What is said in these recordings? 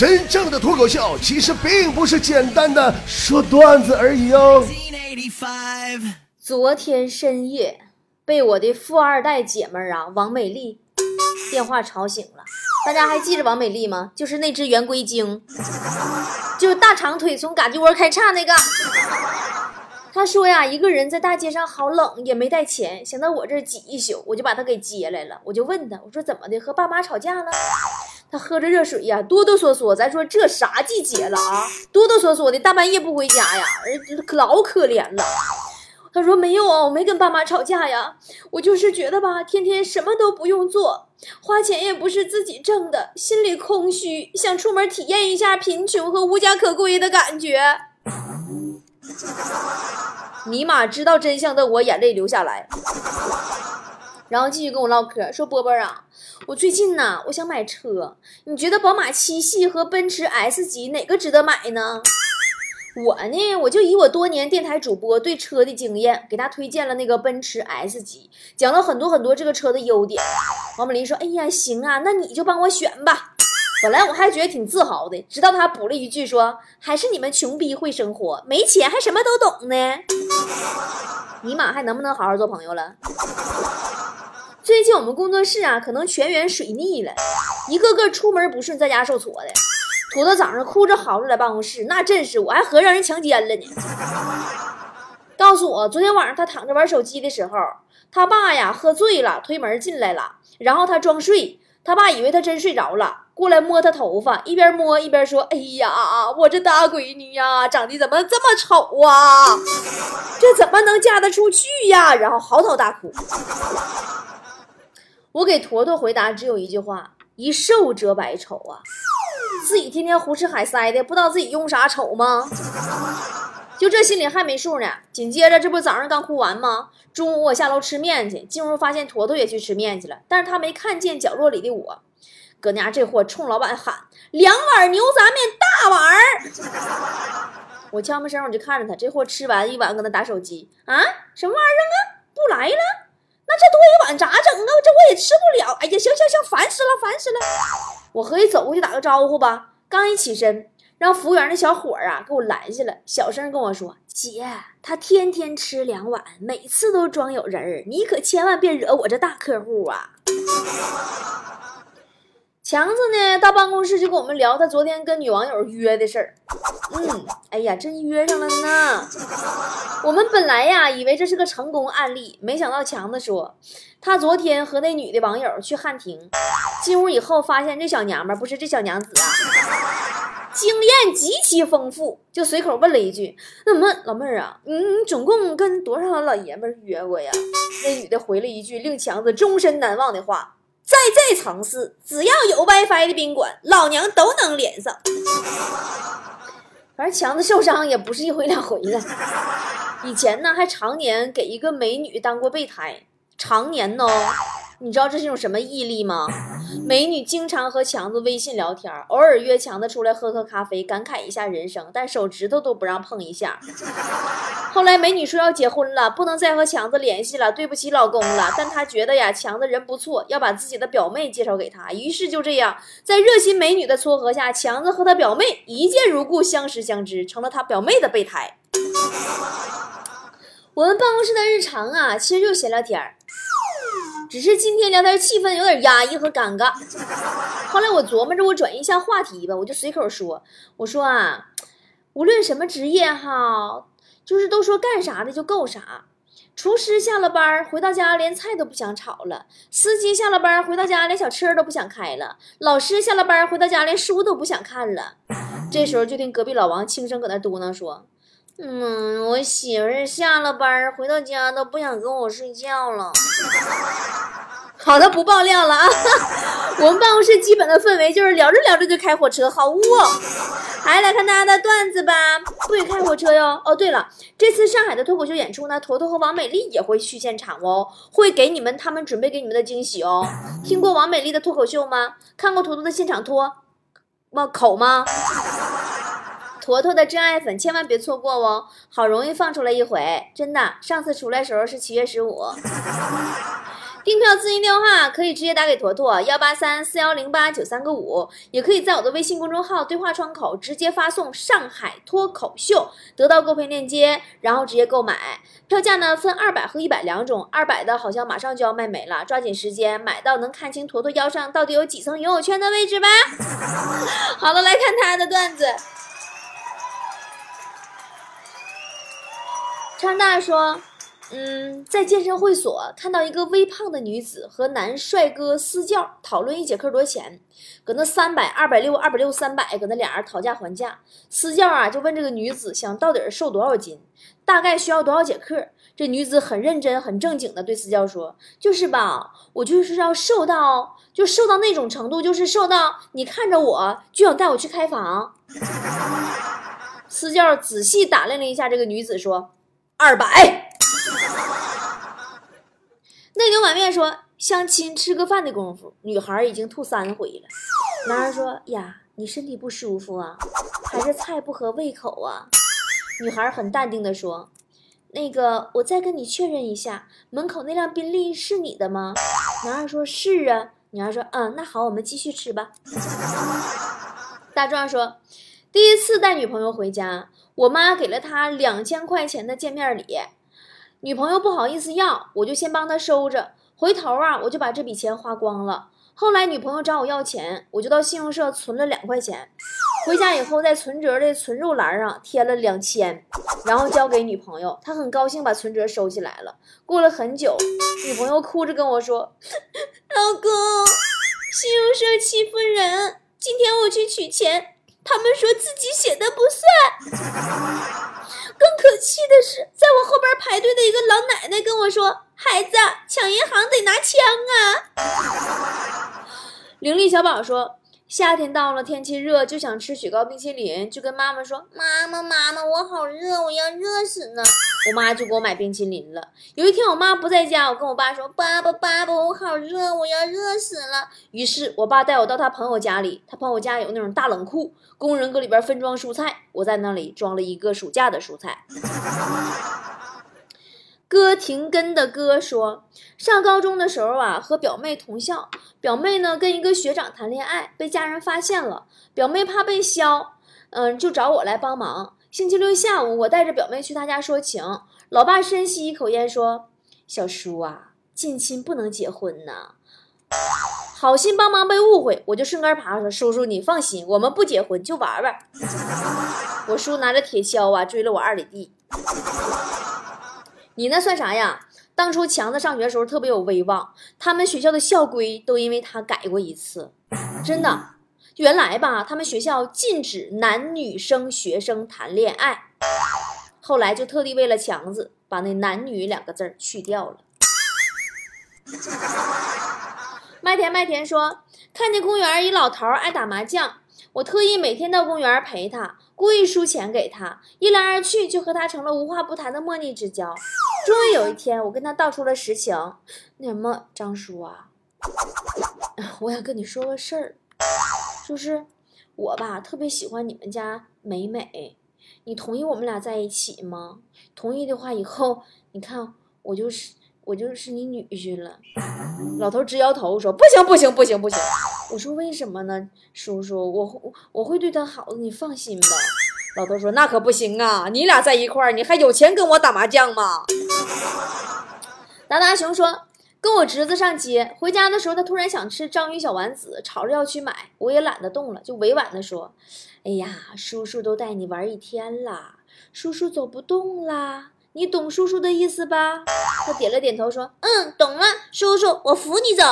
真正的脱口秀其实并不是简单的说段子而已哦。昨天深夜，被我的富二代姐们儿啊王美丽电话吵醒了。大家还记着王美丽吗？就是那只圆规精，就是大长腿从嘎吱窝开叉那个。他说呀，一个人在大街上好冷，也没带钱，想到我这儿挤一宿，我就把他给接来了。我就问他，我说怎么的，和爸妈吵架了？他喝着热水呀，哆哆嗦嗦。咱说这啥季节了啊？哆哆嗦嗦的，大半夜不回家呀，老可怜了。他说没有啊，我没跟爸妈吵架呀，我就是觉得吧，天天什么都不用做，花钱也不是自己挣的，心里空虚，想出门体验一下贫穷和无家可归的感觉。尼玛，知道真相的我眼泪流下来，然后继续跟我唠嗑，说波波啊，我最近呢，我想买车，你觉得宝马七系和奔驰 S 级哪个值得买呢？我呢，我就以我多年电台主播对车的经验，给他推荐了那个奔驰 S 级，讲了很多很多这个车的优点。王美丽说：“哎呀，行啊，那你就帮我选吧。”本来我还觉得挺自豪的，直到他补了一句说：“还是你们穷逼会生活，没钱还什么都懂呢。”尼玛，还能不能好好做朋友了？最近我们工作室啊，可能全员水逆了，一个个出门不顺，在家受挫的。土豆早上哭着嚎着来办公室，那真是我还合让人强奸了呢。告诉我，昨天晚上他躺着玩手机的时候，他爸呀喝醉了，推门进来了，然后他装睡，他爸以为他真睡着了，过来摸他头发，一边摸一边说：“哎呀，我这大闺女呀，长得怎么这么丑啊？这怎么能嫁得出去呀？”然后嚎啕大哭。我给坨坨回答只有一句话：一瘦遮百丑啊。自己天天胡吃海塞的，不知道自己用啥丑吗？就这心里还没数呢。紧接着，这不早上刚哭完吗？中午我下楼吃面去，进屋发现坨坨也去吃面去了，但是他没看见角落里的我。搁家这货冲老板喊：“两碗牛杂面，大碗儿！” 我悄没声，我就看着他，这货吃完一碗，搁那打手机啊，什么玩意儿啊？不来了？那这多一碗咋整啊？这我也吃不了。哎呀，行行行，烦死了，烦死了。我合计走过去打个招呼吧，刚一起身，让服务员那小伙儿啊给我拦下了，小声跟我说：“姐，他天天吃两碗，每次都装有人儿，你可千万别惹我这大客户啊。”强子呢，到办公室就跟我们聊他昨天跟女网友约的事儿。嗯，哎呀，真约上了呢。我们本来呀以为这是个成功案例，没想到强子说，他昨天和那女的网友去汉庭，进屋以后发现这小娘们不是这小娘子啊，经验极其丰富，就随口问了一句：“那么老妹儿啊，你你总共跟多少老爷们约过呀？”那女的回了一句令强子终身难忘的话。在这城市，只要有 WiFi 的宾馆，老娘都能连上。反正强子受伤也不是一回两回了，以前呢还常年给一个美女当过备胎，常年呢。你知道这是一种什么毅力吗？美女经常和强子微信聊天，偶尔约强子出来喝喝咖啡，感慨一下人生，但手指头都不让碰一下。后来美女说要结婚了，不能再和强子联系了，对不起老公了。但她觉得呀，强子人不错，要把自己的表妹介绍给他。于是就这样，在热心美女的撮合下，强子和他表妹一见如故，相识相知，成了他表妹的备胎。我们办公室的日常啊，其实就闲聊天儿。只是今天聊天气氛有点压抑和尴尬。后来我琢磨着，我转移一下话题吧，我就随口说：“我说啊，无论什么职业哈，就是都说干啥的就够啥。厨师下了班回到家连菜都不想炒了，司机下了班回到家连小车都不想开了，老师下了班回到家连书都不想看了。”这时候就听隔壁老王轻声搁那嘟囔说。嗯，我媳妇儿下了班回到家都不想跟我睡觉了。好的，不爆料了啊。我们办公室基本的氛围就是聊着聊着就开火车，好污。还来看大家的段子吧，不许开火车哟。哦，对了，这次上海的脱口秀演出呢，坨坨和王美丽也会去现场哦，会给你们他们准备给你们的惊喜哦。听过王美丽的脱口秀吗？看过坨坨的现场脱吗？口吗？坨坨的真爱粉千万别错过哦，好容易放出来一回，真的。上次出来时候是七月十五。订票咨询电话可以直接打给坨坨幺八三四幺零八九三个五，也可以在我的微信公众号对话窗口直接发送“上海脱口秀”，得到购票链接，然后直接购买。票价呢分二百和一百两种，二百的好像马上就要卖没了，抓紧时间买到能看清坨坨腰上到底有几层游泳圈的位置吧。好了，来看他的段子。川大说。嗯，在健身会所看到一个微胖的女子和男帅哥私教讨论一节课多少钱，搁那三百、二百六、二百六、三百，搁那俩人讨价还价。私教啊就问这个女子想到底瘦多少斤，大概需要多少节课。这女子很认真、很正经的对私教说：“就是吧，我就是要瘦到，就瘦到那种程度，就是瘦到你看着我就想带我去开房。”私教仔细打量了一下这个女子，说：“二百。”内牛满面说：“相亲吃个饭的功夫，女孩已经吐三回了。”男孩说：“呀，你身体不舒服啊，还是菜不合胃口啊？”女孩很淡定的说：“那个，我再跟你确认一下，门口那辆宾利是你的吗？”男孩说：“是啊。”女孩说：“嗯，那好，我们继续吃吧。”大壮说：“第一次带女朋友回家，我妈给了他两千块钱的见面礼。”女朋友不好意思要，我就先帮她收着。回头啊，我就把这笔钱花光了。后来女朋友找我要钱，我就到信用社存了两块钱。回家以后，在存折的存入栏上贴了两千，然后交给女朋友。她很高兴，把存折收起来了。过了很久，女朋友哭着跟我说：“老公，信用社欺负人。今天我去取钱，他们说自己写的不算。”更可气的是，在我后边排队的一个老奶奶跟我说：“孩子，抢银行得拿枪啊！”伶俐小宝说。夏天到了，天气热，就想吃雪糕冰淇淋，就跟妈妈说：“妈妈，妈妈，我好热，我要热死呢。”我妈就给我买冰淇淋了。有一天我妈不在家，我跟我爸说：“爸爸，爸爸，我好热，我要热死了。”于是我爸带我到他朋友家里，他朋友家有那种大冷库，工人搁里边分装蔬菜，我在那里装了一个暑假的蔬菜。哥停根的哥说，上高中的时候啊，和表妹同校，表妹呢跟一个学长谈恋爱，被家人发现了，表妹怕被削，嗯，就找我来帮忙。星期六下午，我带着表妹去他家说情，老爸深吸一口烟说：“小叔啊，近亲不能结婚呐。”好心帮忙被误会，我就顺根爬说：“叔叔你放心，我们不结婚，就玩玩。”我叔拿着铁锹啊，追了我二里地。你那算啥呀？当初强子上学的时候特别有威望，他们学校的校规都因为他改过一次。真的，原来吧，他们学校禁止男女生学生谈恋爱，后来就特地为了强子把那男女两个字儿去掉了。麦田麦田说，看见公园一老头爱打麻将，我特意每天到公园陪他。故意输钱给他，一来二去就和他成了无话不谈的莫逆之交。终于有一天，我跟他道出了实情：“那什么，张叔啊，我想跟你说个事儿，就是我吧特别喜欢你们家美美，你同意我们俩在一起吗？同意的话，以后你看我就是我就是你女婿了。”老头直摇头说：“不行不行不行不行。”我说为什么呢，叔叔，我我会对他好的，你放心吧。老头说那可不行啊，你俩在一块儿，你还有钱跟我打麻将吗？达达熊说跟我侄子上街，回家的时候他突然想吃章鱼小丸子，吵着要去买，我也懒得动了，就委婉的说，哎呀，叔叔都带你玩一天了，叔叔走不动啦，你懂叔叔的意思吧？他点了点头说，嗯，懂了，叔叔，我扶你走。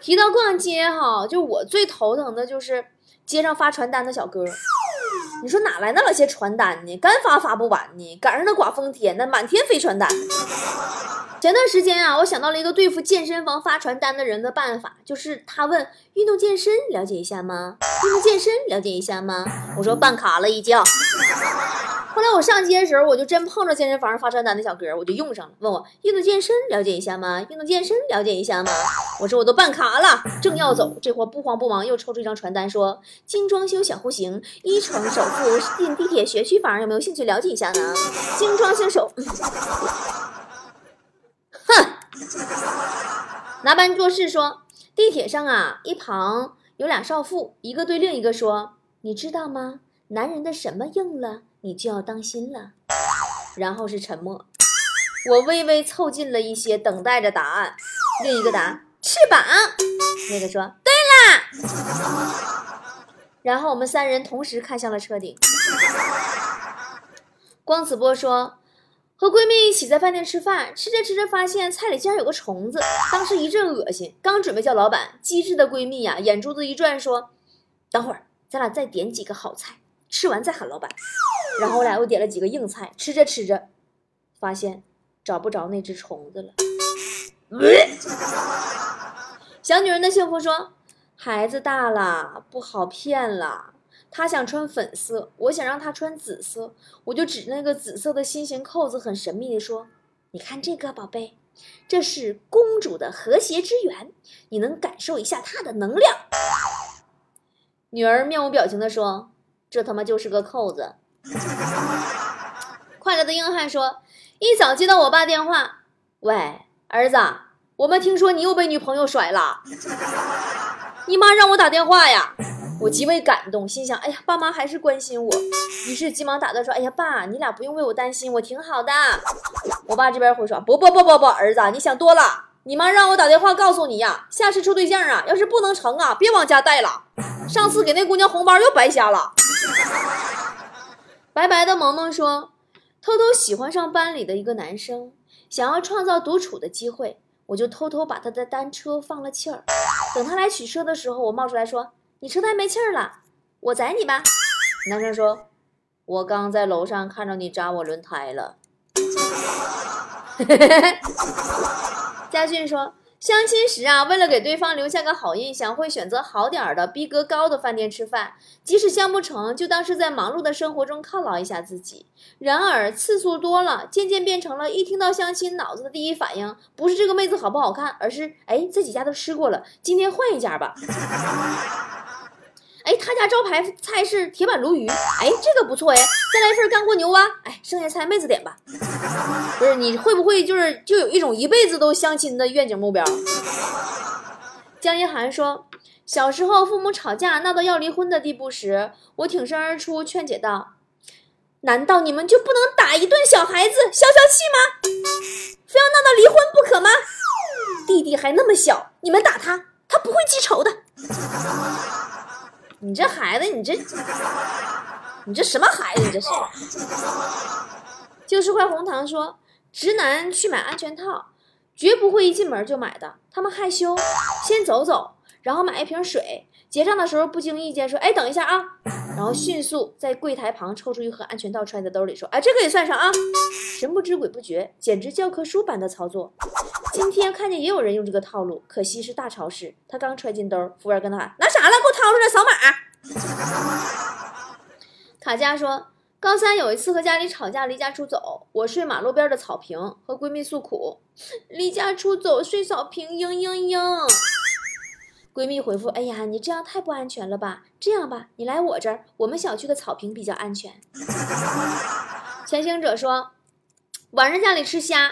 提到逛街哈，就我最头疼的就是街上发传单的小哥。你说哪来那么些传单呢？干发发不完呢，赶上那刮风天，那满天飞传单。前段时间啊，我想到了一个对付健身房发传单的人的办法，就是他问运动健身了解一下吗？运动健身了解一下吗？我说办卡了已经。后来我上街的时候，我就真碰着健身房发传单的小哥，我就用上了。问我运动健身了解一下吗？运动健身了解一下吗？我说我都办卡了，正要走，这货不慌不忙又抽出一张传单，说精装修小户型，一床首付，进地铁学区房，有没有兴趣了解一下呢？精装修首，哼，拿班做事说，地铁上啊，一旁有俩少妇，一个对另一个说：“你知道吗？男人的什么硬了，你就要当心了。”然后是沉默。我微微凑近了一些，等待着答案。另一个答：翅膀。那个说：“对啦。”然后我们三人同时看向了车顶。光子波说。和闺蜜一起在饭店吃饭，吃着吃着发现菜里竟然有个虫子，当时一阵恶心。刚准备叫老板，机智的闺蜜呀，眼珠子一转说：“等会儿，咱俩再点几个好菜，吃完再喊老板。”然后我俩又点了几个硬菜，吃着吃着，发现找不着那只虫子了。小女人的幸福说：“孩子大了，不好骗了。”他想穿粉色，我想让他穿紫色，我就指那个紫色的心形扣子，很神秘的说：“你看这个，宝贝，这是公主的和谐之源，你能感受一下它的能量。”女儿面无表情的说：“这他妈就是个扣子。” 快乐的硬汉说：“一早接到我爸电话，喂，儿子，我们听说你又被女朋友甩了，你妈让我打电话呀。”我极为感动，心想：哎呀，爸妈还是关心我。于是急忙打断说：“哎呀，爸，你俩不用为我担心，我挺好的。”我爸这边回说：“不不不不不，儿子，你想多了。你妈让我打电话告诉你呀，下次处对象啊，要是不能成啊，别往家带了。上次给那姑娘红包又白瞎了。”白白的萌萌说：“偷偷喜欢上班里的一个男生，想要创造独处的机会，我就偷偷把他的单车放了气儿。等他来取车的时候，我冒出来说。”你车胎没气儿了，我载你吧。男生说：“我刚在楼上看着你扎我轮胎了。”佳俊说：“相亲时啊，为了给对方留下个好印象，会选择好点儿的、逼格高的饭店吃饭，即使相不成就当是在忙碌的生活中犒劳一下自己。然而次数多了，渐渐变成了一听到相亲，脑子的第一反应不是这个妹子好不好看，而是哎这几家都吃过了，今天换一家吧。”哎，他家招牌菜是铁板鲈鱼，哎，这个不错哎，再来一份干锅牛蛙，哎，剩下菜妹子点吧。不是，你会不会就是就有一种一辈子都相亲的愿景目标？江一涵说，小时候父母吵架闹到要离婚的地步时，我挺身而出劝解道：“难道你们就不能打一顿小孩子消消气吗？非要闹到离婚不可吗？弟弟还那么小，你们打他，他不会记仇的。”你这孩子，你这，你这什么孩子？你这是。就是块红糖说，直男去买安全套，绝不会一进门就买的，他们害羞，先走走，然后买一瓶水。结账的时候不经意间说：“哎，等一下啊！”然后迅速在柜台旁抽出一盒安全套揣在兜里说：“哎，这个也算上啊！”神不知鬼不觉，简直教科书般的操作。今天看见也有人用这个套路，可惜是大超市。他刚揣进兜，服务员跟他喊：“拿啥了？给我掏出来扫码。”卡佳说：“高三有一次和家里吵架，离家出走，我睡马路边的草坪，和闺蜜诉苦，离家出走睡草坪，嘤嘤嘤。”闺蜜回复：“哎呀，你这样太不安全了吧？这样吧，你来我这儿，我们小区的草坪比较安全。”前行者说：“晚上家里吃虾，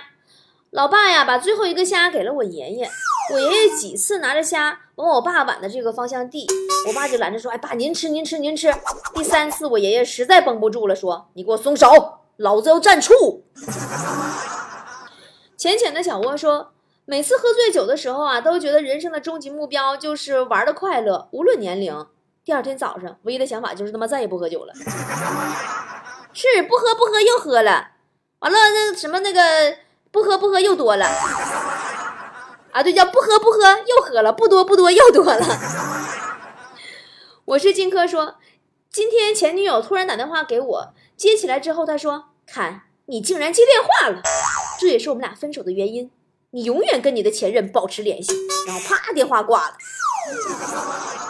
老爸呀把最后一个虾给了我爷爷，我爷爷几次拿着虾往我爸碗的这个方向递，我爸就拦着说：‘哎，爸您吃您吃您吃。’第三次我爷爷实在绷不住了，说：‘你给我松手，老子要蘸醋。’浅浅的小窝说。”每次喝醉酒的时候啊，都觉得人生的终极目标就是玩的快乐，无论年龄。第二天早上，唯一的想法就是他妈再也不喝酒了。是不喝不喝又喝了，完了那什么那个不喝不喝又多了。啊，对，叫不喝不喝又喝了，不多不多又多了。我是金科说，今天前女友突然打电话给我，接起来之后，他说：“看你竟然接电话了，这也是我们俩分手的原因。”你永远跟你的前任保持联系，然后啪电话挂了。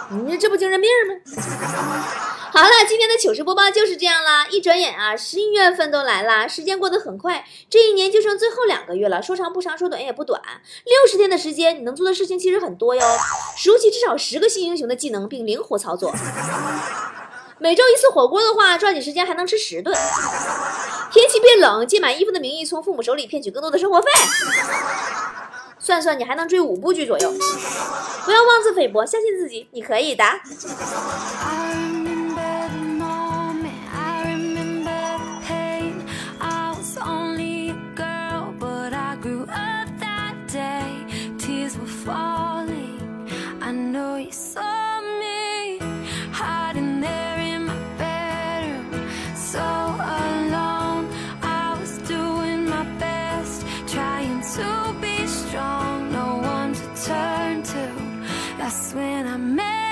你这不精神病吗？好了，今天的糗事播报就是这样啦。一转眼啊，十一月份都来了，时间过得很快，这一年就剩最后两个月了。说长不长，说短也不短，六十天的时间，你能做的事情其实很多哟。熟悉至少十个新英雄的技能，并灵活操作。每周一次火锅的话，抓紧时间还能吃十顿。天气变冷，借买衣服的名义从父母手里骗取更多的生活费。算算你还能追五部剧左右。不要妄自菲薄，相信自己，你可以的。when I met